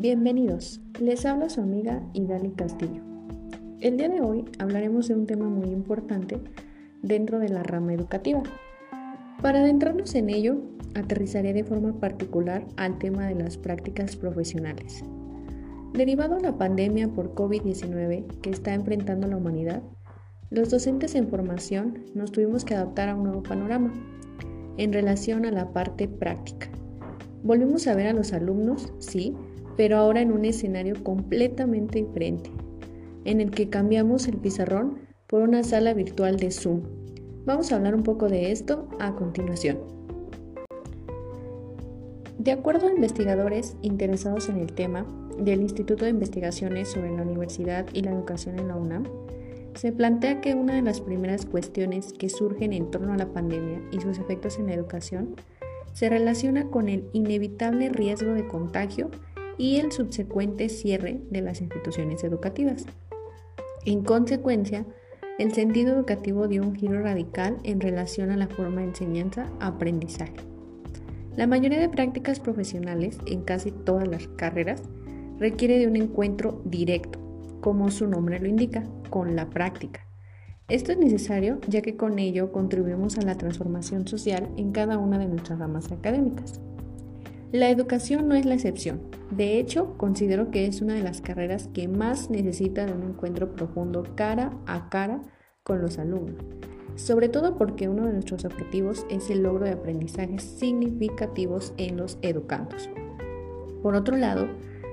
Bienvenidos, les habla su amiga Idali Castillo. El día de hoy hablaremos de un tema muy importante dentro de la rama educativa. Para adentrarnos en ello, aterrizaré de forma particular al tema de las prácticas profesionales. Derivado a la pandemia por COVID-19 que está enfrentando la humanidad, los docentes en formación nos tuvimos que adaptar a un nuevo panorama en relación a la parte práctica. Volvimos a ver a los alumnos, sí, pero ahora en un escenario completamente diferente, en el que cambiamos el pizarrón por una sala virtual de Zoom. Vamos a hablar un poco de esto a continuación. De acuerdo a investigadores interesados en el tema del Instituto de Investigaciones sobre la Universidad y la Educación en la UNAM, se plantea que una de las primeras cuestiones que surgen en torno a la pandemia y sus efectos en la educación se relaciona con el inevitable riesgo de contagio y el subsecuente cierre de las instituciones educativas. En consecuencia, el sentido educativo dio un giro radical en relación a la forma de enseñanza-aprendizaje. La mayoría de prácticas profesionales en casi todas las carreras requiere de un encuentro directo, como su nombre lo indica, con la práctica. Esto es necesario ya que con ello contribuimos a la transformación social en cada una de nuestras ramas académicas. La educación no es la excepción. De hecho, considero que es una de las carreras que más necesita de un encuentro profundo cara a cara con los alumnos, sobre todo porque uno de nuestros objetivos es el logro de aprendizajes significativos en los educandos. Por otro lado,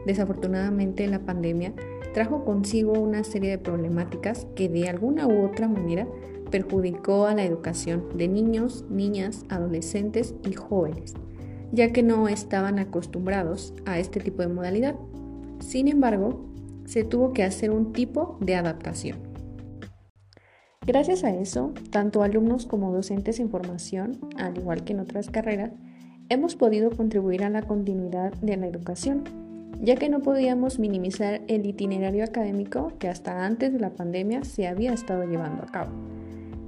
desafortunadamente la pandemia trajo consigo una serie de problemáticas que de alguna u otra manera perjudicó a la educación de niños, niñas, adolescentes y jóvenes ya que no estaban acostumbrados a este tipo de modalidad. Sin embargo, se tuvo que hacer un tipo de adaptación. Gracias a eso, tanto alumnos como docentes en formación, al igual que en otras carreras, hemos podido contribuir a la continuidad de la educación, ya que no podíamos minimizar el itinerario académico que hasta antes de la pandemia se había estado llevando a cabo.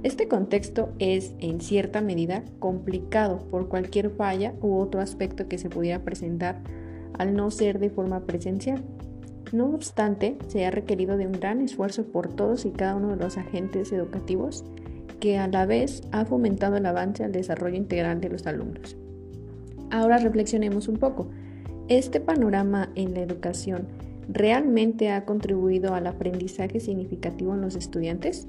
Este contexto es, en cierta medida, complicado por cualquier falla u otro aspecto que se pudiera presentar al no ser de forma presencial. No obstante, se ha requerido de un gran esfuerzo por todos y cada uno de los agentes educativos que a la vez ha fomentado el avance al desarrollo integral de los alumnos. Ahora reflexionemos un poco. ¿Este panorama en la educación realmente ha contribuido al aprendizaje significativo en los estudiantes?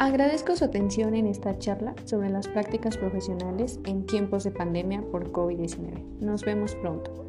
Agradezco su atención en esta charla sobre las prácticas profesionales en tiempos de pandemia por COVID-19. Nos vemos pronto.